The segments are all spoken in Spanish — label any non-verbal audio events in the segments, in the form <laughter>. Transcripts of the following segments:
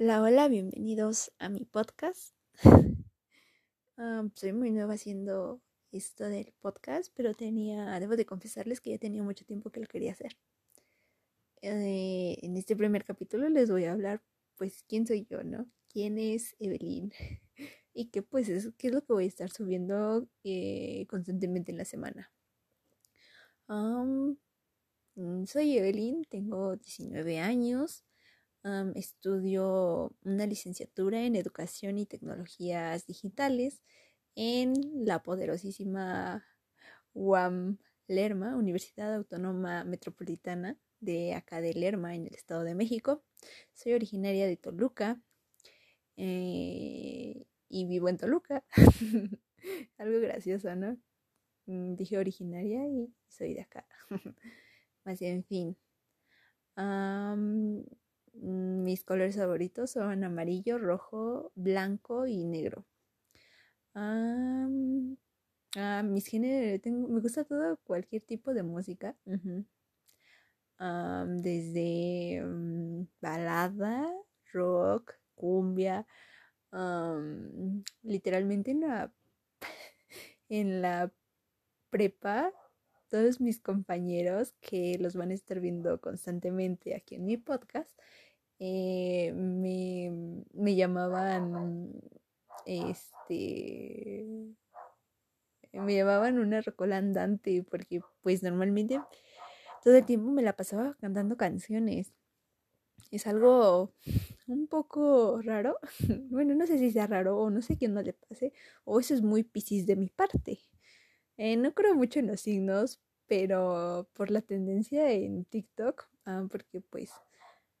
Hola, hola, bienvenidos a mi podcast. <laughs> soy muy nueva haciendo esto del podcast, pero tenía, debo de confesarles que ya tenía mucho tiempo que lo quería hacer. Eh, en este primer capítulo les voy a hablar, pues, quién soy yo, ¿no? ¿Quién es Evelyn? <laughs> y qué, pues, es, qué es lo que voy a estar subiendo eh, constantemente en la semana. soy Evelyn, tengo 19 años estudio una licenciatura en Educación y Tecnologías Digitales en la poderosísima UAM Lerma, Universidad Autónoma Metropolitana de acá de Lerma, en el Estado de México. Soy originaria de Toluca eh, y vivo en Toluca. <laughs> Algo gracioso, ¿no? Mm, dije originaria y soy de acá. <laughs> Más en fin. Mis colores favoritos son amarillo, rojo, blanco y negro. Ah, mis géneros, me gusta todo, cualquier tipo de música. desde mm, balada, rock, cumbia. literalmente en la, <laughs> en la prepa, todos mis compañeros que los van a estar viendo constantemente aquí en mi podcast, eh, me, me, llamaban, este, me llamaban una rocola andante porque pues normalmente todo el tiempo me la pasaba cantando canciones. Es algo un poco raro. <laughs> Bueno, no sé si sea raro o no sé quién no le pase. O eso es muy piscis de mi parte. Eh, no creo mucho en los signos, pero por la tendencia en TikTok, ah, porque pues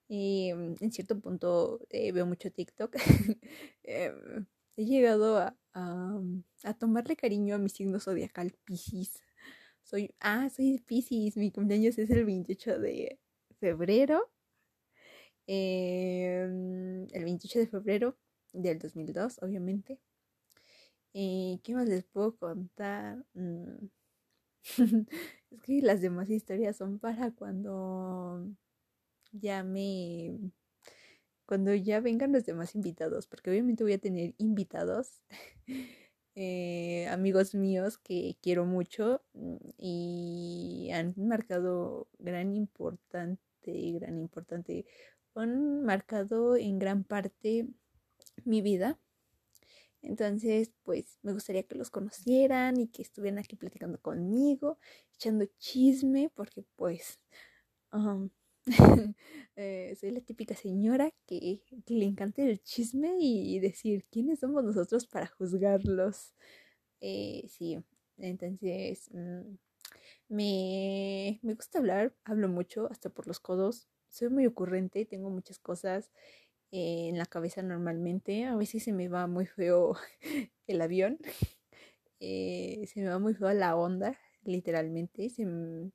mm, en cierto punto eh, veo mucho TikTok. <laughs> Em, he llegado a, mm, a, tomarle cariño a mi signo zodiacal Pisces. Soy, ah, soy Pisces. Mi cumpleaños es el 28 de febrero. Em, el 28 de febrero del 2002, obviamente. ¿Y qué más les puedo contar? Mm, <laughs> es que las demás historias son para cuando ya me... Cuando ya vengan los demás invitados, porque obviamente voy a tener invitados, <laughs> eh, amigos míos que quiero mucho mm, y han marcado gran importante, gran importante, han marcado en gran parte mi vida. Entonces, pues me gustaría que los conocieran y que estuvieran aquí platicando conmigo, echando chisme, porque pues <laughs> Eh, soy la típica señora que, le encanta el chisme y decir quiénes somos nosotros para juzgarlos. Eh, sí, entonces mm, me, me gusta hablar, hablo mucho, hasta por los codos. Soy muy ocurrente, tengo muchas cosas en la cabeza normalmente. A veces se me va muy feo <laughs> el avión, <laughs> eh, se me va muy feo la onda, literalmente.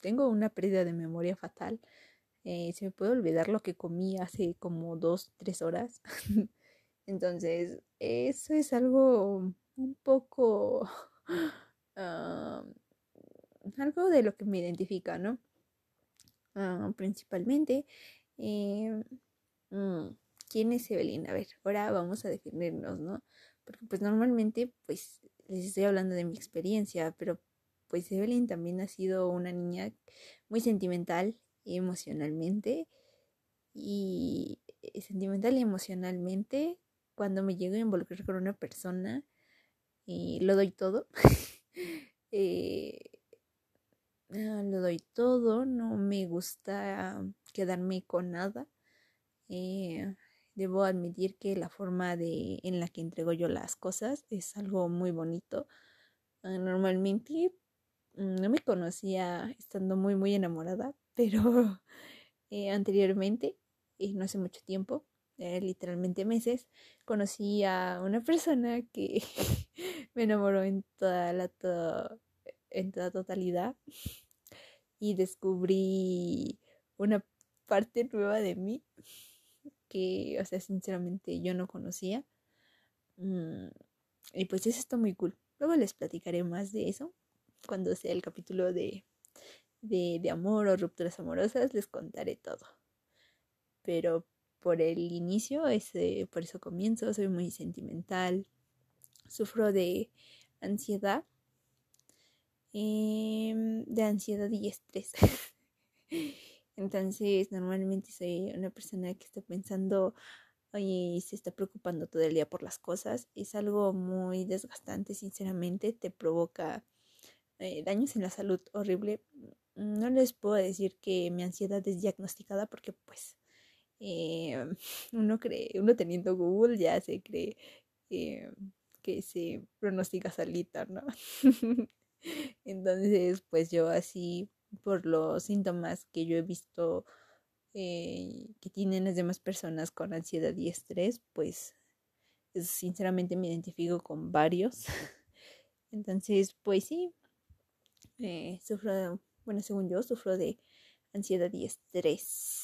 tengo una pérdida de memoria fatal. Eh, se me puede olvidar lo que comí hace como dos, tres horas. <laughs> Entonces, eso es algo un poco... <gasps> Ah, algo de lo que me identifica, ¿no? Ah, principalmente, eh, mm, ¿quién es Evelyn? A ver, ahora vamos a definirnos, ¿no? Porque pues normalmente, pues, les estoy hablando de mi experiencia, pero pues Evelyn también ha sido una niña muy sentimental emocionalmente y eh, sentimental y emocionalmente cuando me llego a involucrar con una persona y lo doy todo. <laughs> Eh, ah, lo doy todo no me gusta quedarme con nada. Eh, debo admitir que la forma de en la que entrego yo las cosas es algo muy bonito. Ah, normalmente mm, no me conocía estando muy muy enamorada pero <laughs> eh, anteriormente, y no hace mucho tiempo, eh, literalmente meses, conocí a una persona que <laughs> me enamoró en toda la en toda totalidad y descubrí una parte nueva de mí que, o sea, sinceramente yo no conocía. Mm, y pues eso está muy cool. Luego les platicaré más de eso cuando sea el capítulo de de, amor o rupturas amorosas, les contaré todo. Pero por el inicio, ese, por eso comienzo, soy muy sentimental, sufro de ansiedad, em, de ansiedad y estrés. <laughs> Entonces, normalmente soy una persona que está pensando y se está preocupando todo el día por las cosas. Es algo muy desgastante, sinceramente, te provoca eh, daños en la salud horrible. No les puedo decir que mi ansiedad es diagnosticada porque pues eh, <laughs> uno cree, uno teniendo Google ya se cree eh, que se pronostica salita, ¿no? <laughs> Entonces, pues yo así, por los síntomas que yo he visto eh, que tienen las demás personas con ansiedad y estrés, pues sinceramente me identifico con varios. <laughs> Entonces, pues sí, sufro, bueno, según yo, sufro de ansiedad y estrés.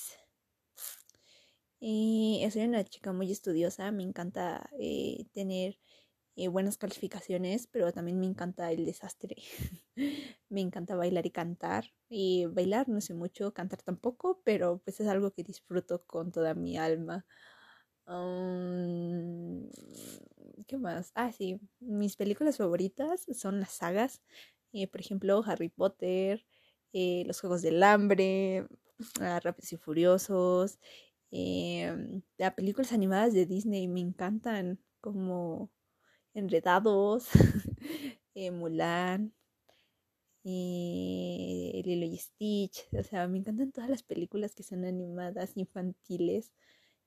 Soy una chica muy estudiosa, me encanta eh, tener eh, buenas calificaciones, pero también me encanta el desastre. <laughs> me encanta bailar y cantar. Y bailar no sé mucho, cantar tampoco, pero pues es algo que disfruto con toda mi alma. ¿Qué más? Ah, sí, mis películas favoritas son las sagas. Eh, por ejemplo, Harry Potter, eh, Los Juegos del Hambre, Rápidos y Furiosos. las películas animadas de Disney me encantan como Enredados, <laughs> eh, Mulan, eh, Lilo y Stitch. O sea, me encantan todas las películas que son animadas, infantiles.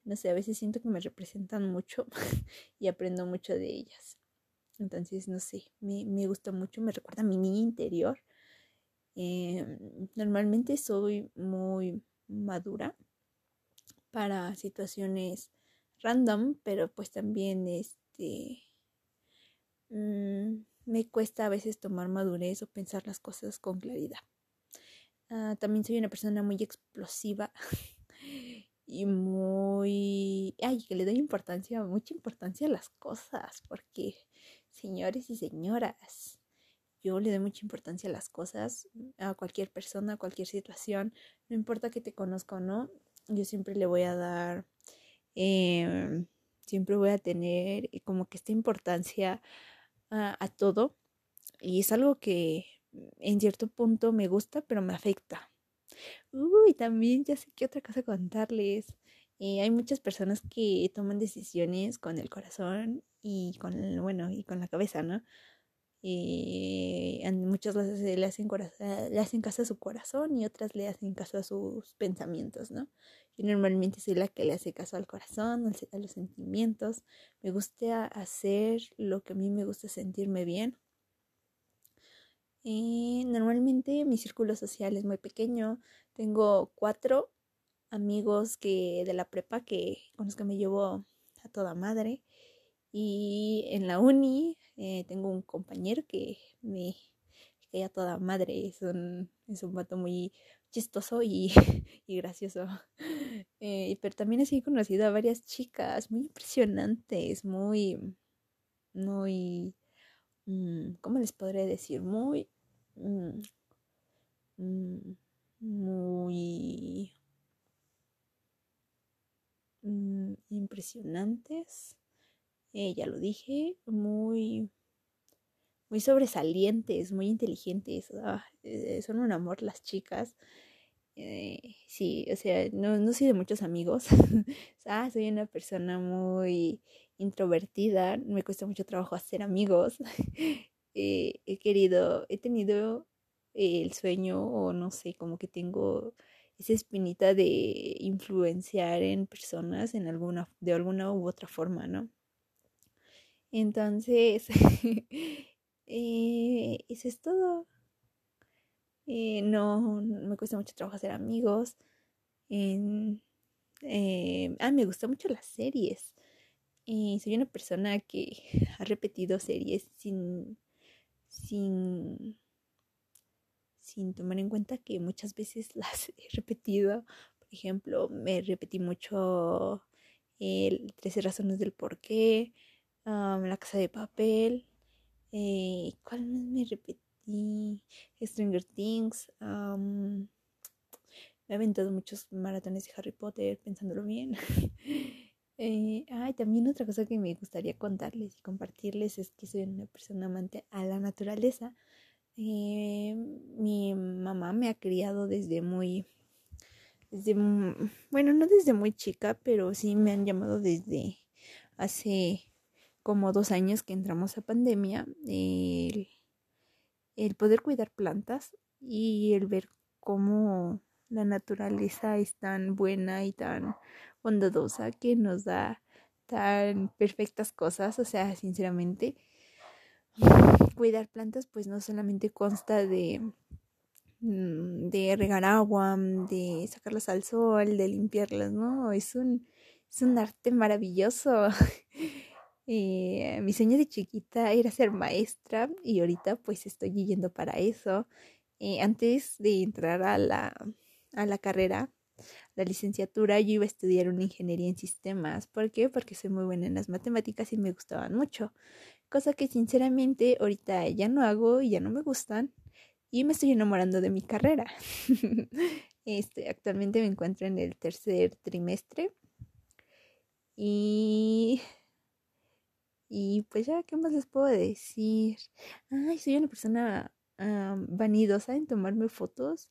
No sé, a veces siento que me representan mucho <laughs> y aprendo mucho de ellas. Entonces, no sé, me, me gusta mucho, me recuerda a mi niña interior. Em, normalmente soy muy madura para situaciones random, pero pues también este Mm, me cuesta a veces tomar madurez o pensar las cosas con claridad. Ah, también soy una persona muy explosiva <laughs> y muy... Ay, que le doy importancia, mucha importancia a las cosas, porque señores y señoras, yo le doy mucha importancia a las cosas, a cualquier persona, a cualquier situación, no importa que te conozca o no, yo siempre le voy a dar, em, siempre voy a tener como que esta importancia a, todo y es algo que en cierto punto me gusta, pero me afecta. Uy, también ya sé qué otra cosa contarles. Eh, hay muchas personas que toman decisiones con el corazón y con bueno, y con la cabeza, ¿no? Y muchas veces le hacen, le hacen caso a su corazón y otras le hacen caso a sus pensamientos, ¿no? Yo normalmente soy la que le hace caso al corazón, a los sentimientos. Me gusta hacer lo que a mí me gusta sentirme bien. Y normalmente mi círculo social es muy pequeño. Tengo cuatro amigos que de la prepa que con los que me llevo a toda madre. Y en la uni eh, tengo un compañero que me cae a toda madre. Es un, es un vato muy chistoso y, <laughs> y gracioso. <laughs> Eh, pero también he conocido a varias chicas muy impresionantes, muy, muy, mm, ¿cómo les podré decir? Muy, mm, mm, muy impresionantes eh, ya lo dije, muy, muy sobresalientes, muy inteligentes. Ah, eh, son un amor las chicas. Eh, sí, o sea, no, no soy de muchos amigos. <laughs> ah, soy una persona muy introvertida. Me cuesta mucho trabajo hacer amigos. <laughs> he querido, he tenido el sueño o no sé, como que tengo esa espinita de influenciar en personas en alguna, de alguna u otra forma, ¿no? Entonces, <laughs> eh, eso es todo. Eh, no, me cuesta mucho trabajo hacer amigos. Eh, ah, me gustan mucho las series. soy una persona que <laughs> ha repetido series sin, sin, sin tomar en cuenta que muchas veces <laughs> las he repetido. Por ejemplo, me repetí mucho el 13 razones del por qué. La Casa de Papel. Eh, ¿Cuál más me repetí? Stranger Things. me he aventado muchos maratones de Harry Potter, pensándolo bien. <laughs> eh, ay, también otra cosa que me gustaría contarles y compartirles es que soy una persona amante a la naturaleza. Eh, mi mamá me ha criado desde muy, desde, bueno, no desde muy chica, pero sí me han llamado desde hace como dos años que entramos a pandemia, el, el poder cuidar plantas y el ver cómo la naturaleza es tan buena y tan bondadosa que nos da tan perfectas cosas, o sea, sinceramente, <sighs> cuidar plantas pues no solamente consta de mm, de regar agua, de sacarlas al sol, de limpiarlas, ¿no? Es un, es un arte maravilloso. <laughs> Eh, mi sueño de chiquita era ser maestra y ahorita pues estoy yendo para eso. Eh, antes de entrar a la, a la carrera, la licenciatura, yo iba a estudiar una ingeniería en sistemas. ¿Por qué? Porque soy muy buena en las matemáticas y me gustaban mucho. Cosa que sinceramente ahorita ya no hago y ya no me gustan. Y me estoy enamorando de mi carrera. <laughs> este, actualmente me encuentro en el tercer trimestre. Y y pues ya, ¿qué más les puedo decir? Ay, soy una persona vanidosa en tomarme fotos,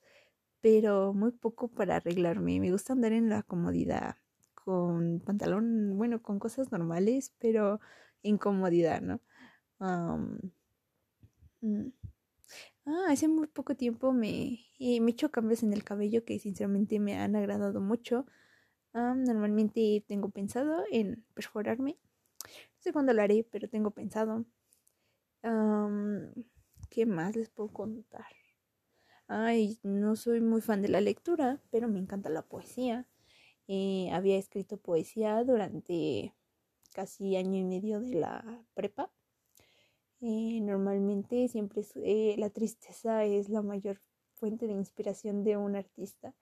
pero muy poco para arreglarme. Me gusta andar en la comodidad, con pantalón, bueno, con cosas normales, pero en comodidad, ¿no? Mm. Ah, hace muy poco tiempo me, me he hecho cambios en el cabello que sinceramente me han agradado mucho. normalmente tengo pensado en perforarme no sé cuándo lo haré, pero tengo pensado. ¿Qué más les puedo contar? Ay, no soy muy fan de la lectura, pero me encanta la poesía. Eh, había escrito poesía durante casi año y medio de la prepa. Eh, normalmente siempre eh, la tristeza es la mayor fuente de inspiración de un artista.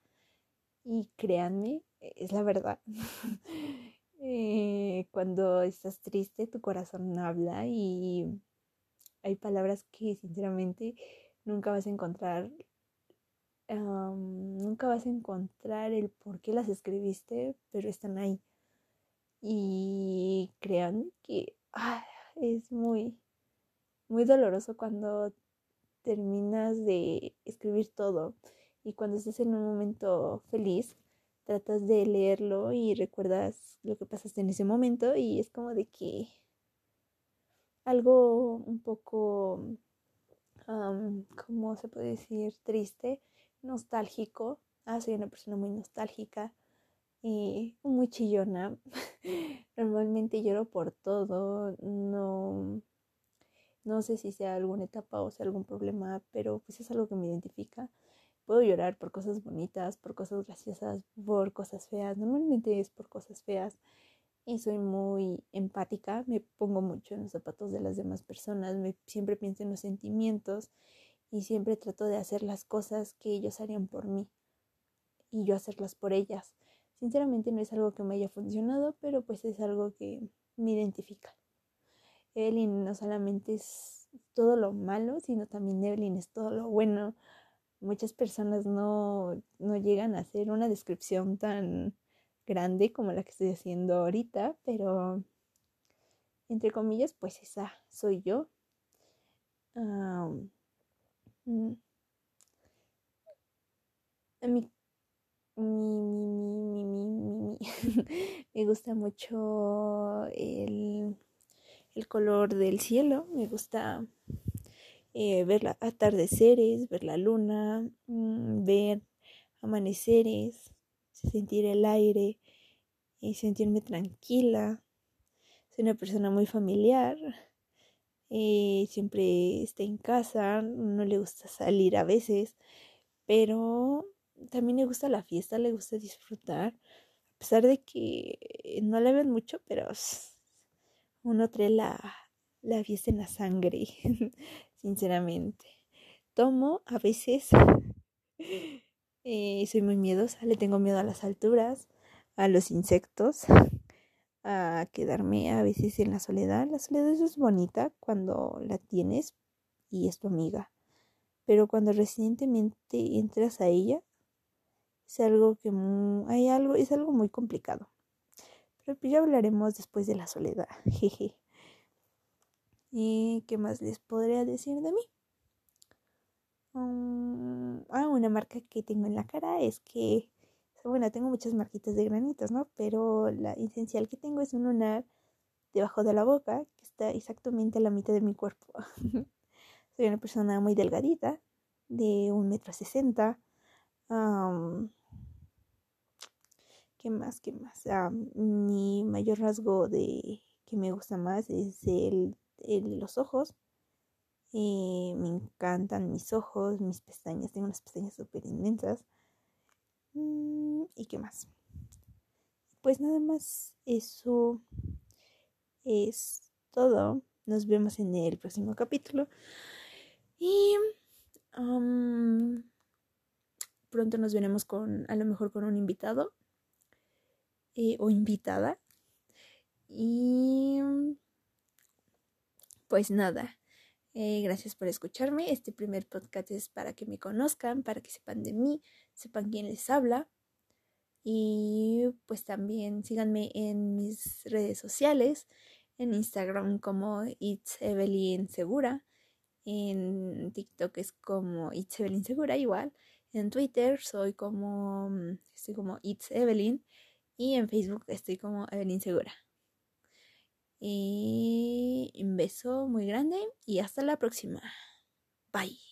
Y créanme, es la verdad. <laughs> Eh, cuando estás triste, tu corazón habla y hay palabras que sinceramente nunca vas a encontrar, nunca vas a encontrar el por qué las escribiste, pero están ahí. Y crean que ah, es muy, muy doloroso cuando terminas de escribir todo y cuando estás en un momento feliz tratas de leerlo y recuerdas lo que pasaste en ese momento y es como de que algo un poco, ¿cómo se puede decir? Triste, nostálgico. Ah, soy una persona muy nostálgica y muy chillona. <laughs> Normalmente lloro por todo, no, no sé si sea alguna etapa o sea algún problema, pero pues es algo que me identifica. Puedo llorar por cosas bonitas, por cosas graciosas, por cosas feas. Normalmente es por cosas feas. Y soy muy empática, me pongo mucho en los zapatos de las demás personas, me, siempre pienso en los sentimientos y siempre trato de hacer las cosas que ellos harían por mí y yo hacerlas por ellas. Sinceramente no es algo que me haya funcionado, pero pues es algo que me identifica. Evelyn no solamente es todo lo malo, sino también Evelyn es todo lo bueno, muchas personas no, no llegan a hacer una descripción tan grande como la que estoy haciendo ahorita, pero entre comillas, pues esa soy yo. Mm, a mí, <laughs> me gusta mucho el, el color del cielo, me gusta eh, ver los atardeceres, ver la luna, mm, ver amaneceres, sentir el aire y sentirme tranquila. Soy una persona muy familiar, eh, siempre está en casa, no le gusta salir a veces, pero también le gusta la fiesta, le gusta disfrutar, a pesar de que no le ven mucho, pero uno trae la, la fiesta en la sangre. <laughs> sinceramente. Tomo a veces, <laughs> eh, soy muy miedosa, le tengo miedo a las alturas, a los insectos, <laughs> a quedarme a veces en la soledad. La soledad es bonita cuando la tienes y es tu amiga, pero cuando recientemente entras a ella, es algo que hay algo, es algo muy complicado. Pero pues ya hablaremos después de la soledad. <laughs> Jeje. ¿Y qué más les podría decir de mí? Um, ah, una marca que tengo en la cara es que, bueno, tengo muchas marquitas de granitos, ¿no? Pero la esencial que tengo es un lunar debajo de la boca que está exactamente a la mitad de mi cuerpo. <laughs> Soy una persona muy delgadita, de un metro sesenta. ¿Qué más? ¿Qué más? mi mayor rasgo de que me gusta más es el los ojos. Eh, me encantan mis ojos, mis pestañas. Tengo unas pestañas súper inmensas. Mm, ¿Y qué más? Pues nada más eso es todo. Nos vemos en el próximo capítulo. Y pronto nos veremos con, a lo mejor con un invitado eh, o invitada. Y pues nada, eh, gracias por escucharme. Este primer podcast es para que me conozcan, para que sepan de mí, sepan quién les habla. Y pues también síganme en mis redes sociales, en Instagram como It's Evelyn Segura, en TikTok es como It's Evelyn Segura igual, en Twitter soy como, estoy como It's Evelyn y en Facebook estoy como Evelyn Segura. Y un beso muy grande y hasta la próxima. Bye.